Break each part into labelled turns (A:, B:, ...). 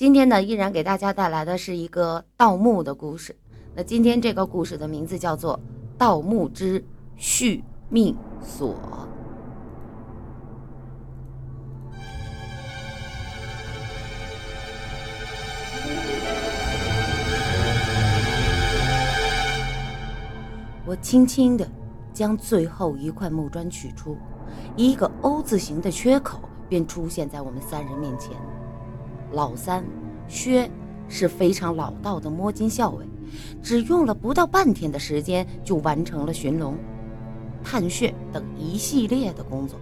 A: 今天呢，依然给大家带来的是一个盗墓的故事。那今天这个故事的名字叫做《盗墓之续命锁》。我轻轻地将最后一块木砖取出，一个 O 字形的缺口便出现在我们三人面前。老三薛是非常老道的摸金校尉，只用了不到半天的时间就完成了寻龙、探穴等一系列的工作，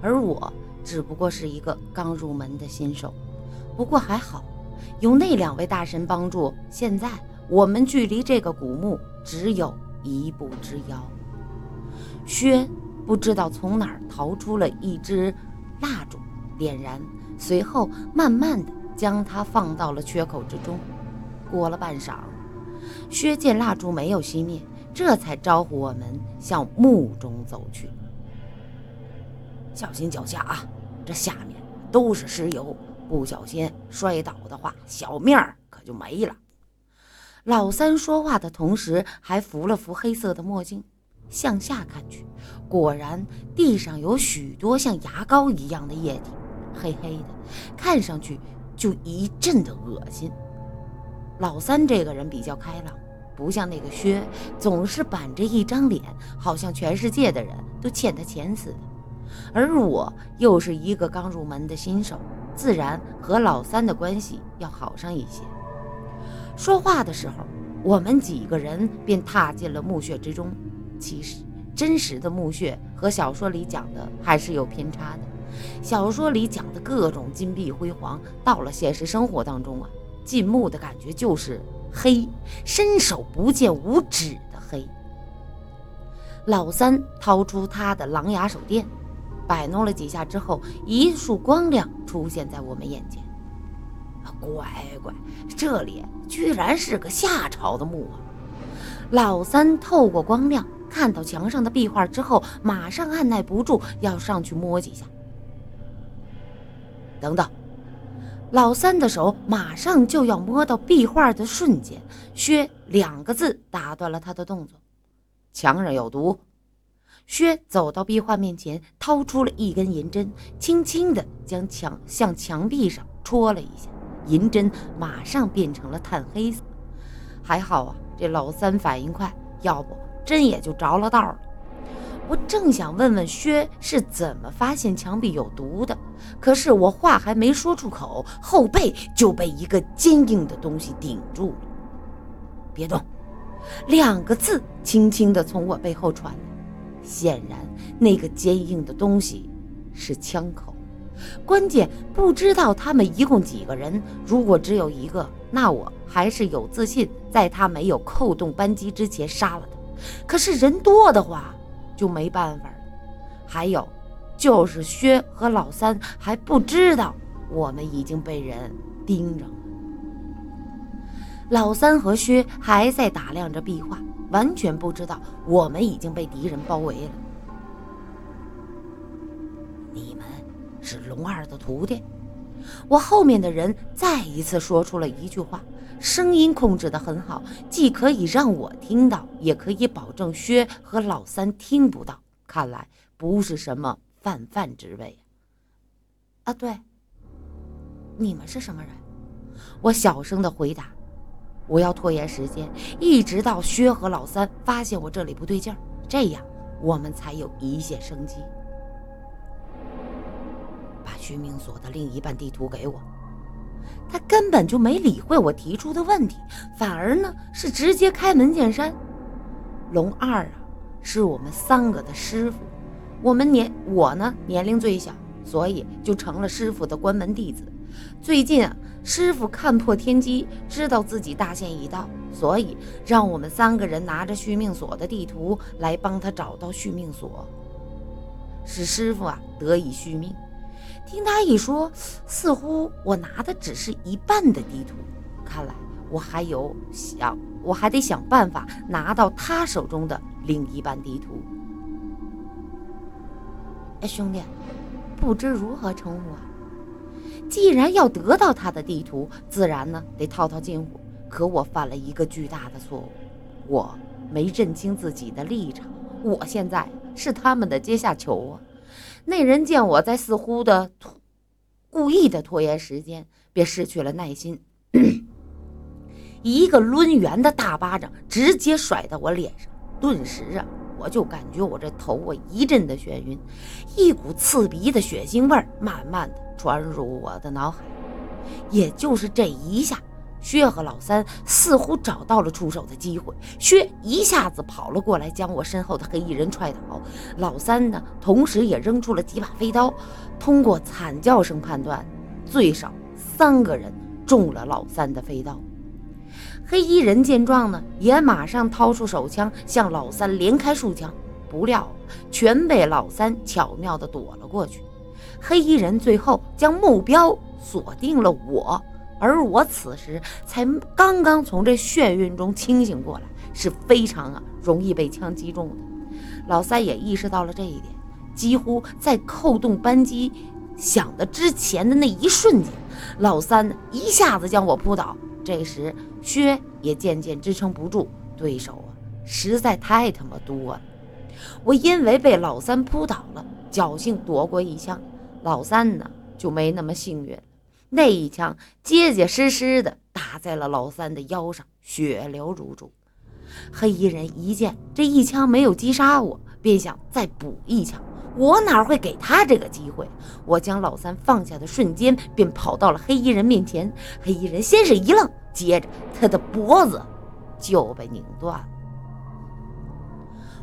A: 而我只不过是一个刚入门的新手。不过还好，有那两位大神帮助，现在我们距离这个古墓只有一步之遥。薛不知道从哪儿逃出了一支蜡烛，点燃，随后慢慢的。将它放到了缺口之中。过了半晌，薛见蜡烛没有熄灭，这才招呼我们向墓中走去。小心脚下啊，这下面都是尸油，不小心摔倒的话，小命儿可就没了。老三说话的同时，还扶了扶黑色的墨镜，向下看去，果然地上有许多像牙膏一样的液体，黑黑的，看上去。就一阵的恶心。老三这个人比较开朗，不像那个薛，总是板着一张脸，好像全世界的人都欠他钱似的。而我又是一个刚入门的新手，自然和老三的关系要好上一些。说话的时候，我们几个人便踏进了墓穴之中。其实，真实的墓穴和小说里讲的还是有偏差的。小说里讲的各种金碧辉煌，到了现实生活当中啊，进墓的感觉就是黑，伸手不见五指的黑。老三掏出他的狼牙手电，摆弄了几下之后，一束光亮出现在我们眼前。乖乖，这里居然是个夏朝的墓啊！老三透过光亮看到墙上的壁画之后，马上按耐不住要上去摸几下。等等，老三的手马上就要摸到壁画的瞬间，薛两个字打断了他的动作：“墙上有毒。”薛走到壁画面前，掏出了一根银针，轻轻地将墙向墙壁上戳了一下，银针马上变成了炭黑色。还好啊，这老三反应快，要不针也就着了道了。我正想问问薛是怎么发现墙壁有毒的，可是我话还没说出口，后背就被一个坚硬的东西顶住了。别动，两个字轻轻地从我背后传来。显然，那个坚硬的东西是枪口。关键不知道他们一共几个人，如果只有一个，那我还是有自信在他没有扣动扳机之前杀了他。可是人多的话，就没办法了。还有，就是薛和老三还不知道我们已经被人盯着了。老三和薛还在打量着壁画，完全不知道我们已经被敌人包围了。你们是龙二的徒弟？我后面的人再一次说出了一句话。声音控制得很好，既可以让我听到，也可以保证薛和老三听不到。看来不是什么泛泛之辈啊！对，你们是什么人？我小声的回答。我要拖延时间，一直到薛和老三发现我这里不对劲儿，这样我们才有一线生机。续命锁的另一半地图给我。他根本就没理会我提出的问题，反而呢是直接开门见山。龙二啊，是我们三个的师傅，我们年我呢年龄最小，所以就成了师傅的关门弟子。最近啊，师傅看破天机，知道自己大限已到，所以让我们三个人拿着续命锁的地图来帮他找到续命锁，使师傅啊得以续命。听他一说，似乎我拿的只是一半的地图，看来我还有想，我还得想办法拿到他手中的另一半地图。哎，兄弟，不知如何称呼啊？既然要得到他的地图，自然呢得套套近乎。可我犯了一个巨大的错误，我没认清自己的立场。我现在是他们的阶下囚啊！那人见我在似乎的拖，故意的拖延时间，便失去了耐心，一个抡圆的大巴掌直接甩到我脸上。顿时啊，我就感觉我这头啊一阵的眩晕，一股刺鼻的血腥味儿慢慢的传入我的脑海。也就是这一下。薛和老三似乎找到了出手的机会，薛一下子跑了过来，将我身后的黑衣人踹倒。老三呢，同时也扔出了几把飞刀。通过惨叫声判断，最少三个人中了老三的飞刀。黑衣人见状呢，也马上掏出手枪向老三连开数枪，不料全被老三巧妙地躲了过去。黑衣人最后将目标锁定了我。而我此时才刚刚从这眩晕中清醒过来，是非常啊容易被枪击中的。老三也意识到了这一点，几乎在扣动扳机响的之前的那一瞬间，老三一下子将我扑倒。这时薛也渐渐支撑不住，对手啊实在太他妈多了。我因为被老三扑倒了，侥幸躲过一枪。老三呢就没那么幸运。那一枪结结实实的打在了老三的腰上，血流如注。黑衣人一见这一枪没有击杀我，便想再补一枪。我哪会给他这个机会？我将老三放下的瞬间，便跑到了黑衣人面前。黑衣人先是一愣，接着他的脖子就被拧断了。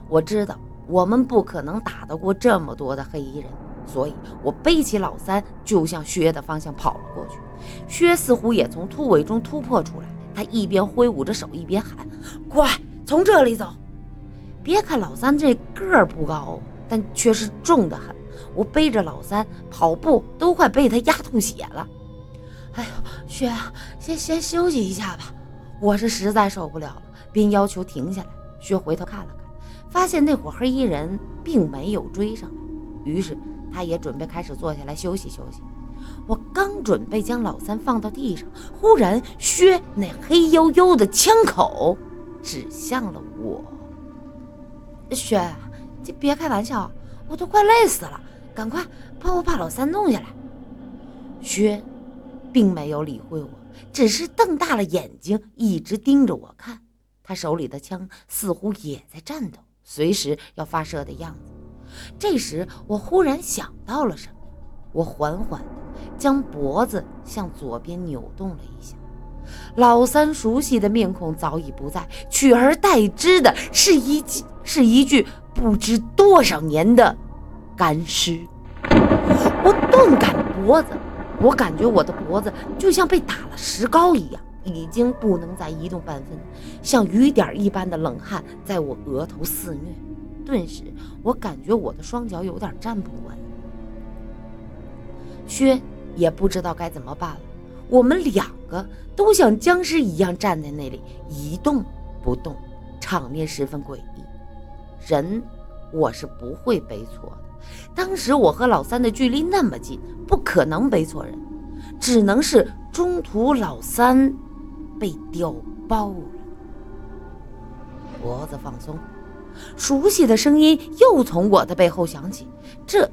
A: 我知道我们不可能打得过这么多的黑衣人。所以我背起老三，就向薛的方向跑了过去。薛似乎也从突围中突破出来，他一边挥舞着手，一边喊：“快，从这里走！”别看老三这个儿不高，但却是重得很。我背着老三跑步，都快被他压吐血了。哎呦，薛，先先休息一下吧，我是实在受不了了，便要求停下来。薛回头看了看，发现那伙黑衣人并没有追上来，于是。他也准备开始坐下来休息休息。我刚准备将老三放到地上，忽然薛那黑黝黝的枪口指向了我。薛，你别开玩笑，我都快累死了，赶快帮我把老三弄下来。薛并没有理会我，只是瞪大了眼睛，一直盯着我看。他手里的枪似乎也在颤抖，随时要发射的样子。这时，我忽然想到了什么，我缓缓地将脖子向左边扭动了一下。老三熟悉的面孔早已不在，取而代之的是一是一具不知多少年的干尸。我顿感脖子，我感觉我的脖子就像被打了石膏一样，已经不能再移动半分，像雨点一般的冷汗在我额头肆虐。顿时，我感觉我的双脚有点站不稳。薛也不知道该怎么办了。我们两个都像僵尸一样站在那里一动不动，场面十分诡异。人我是不会背错的。当时我和老三的距离那么近，不可能背错人，只能是中途老三被调包了，脖子放松。熟悉的声音又从我的背后响起，这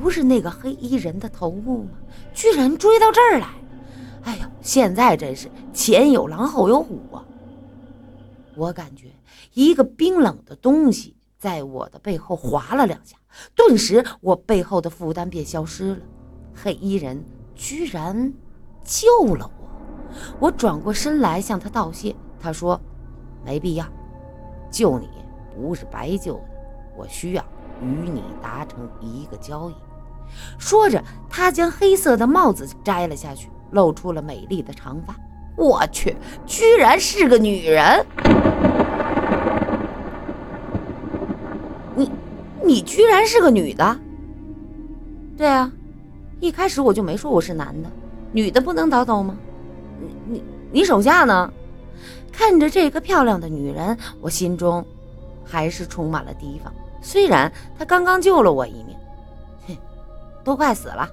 A: 不是那个黑衣人的头目吗？居然追到这儿来！哎呦，现在真是前有狼后有虎啊！我感觉一个冰冷的东西在我的背后划了两下，顿时我背后的负担便消失了。黑衣人居然救了我！我转过身来向他道谢，他说：“没必要，救你。”不是白救的，我需要与你达成一个交易。说着，他将黑色的帽子摘了下去，露出了美丽的长发。我去，居然是个女人！你，你居然是个女的？对啊，一开始我就没说我是男的，女的不能倒斗吗？你你你手下呢？看着这个漂亮的女人，我心中。还是充满了提防。虽然他刚刚救了我一命，哼，都快死了。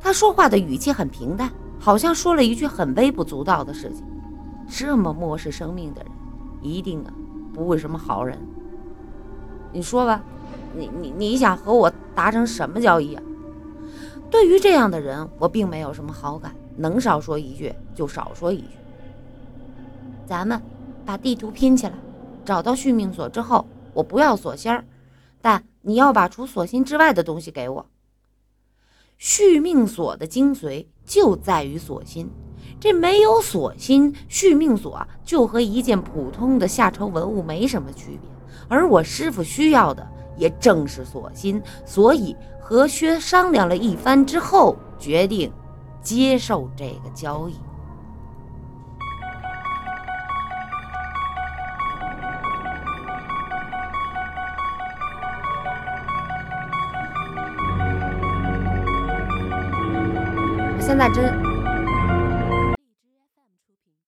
A: 他说话的语气很平淡，好像说了一句很微不足道的事情。这么漠视生命的人，一定啊不会什么好人。你说吧，你你你想和我达成什么交易啊？对于这样的人，我并没有什么好感，能少说一句就少说一句。咱们把地图拼起来，找到续命锁之后，我不要锁芯儿，但你要把除锁芯之外的东西给我。续命锁的精髓就在于锁芯，这没有锁芯，续命锁就和一件普通的下朝文物没什么区别。而我师傅需要的也正是锁芯，所以和薛商量了一番之后，决定接受这个交易。在真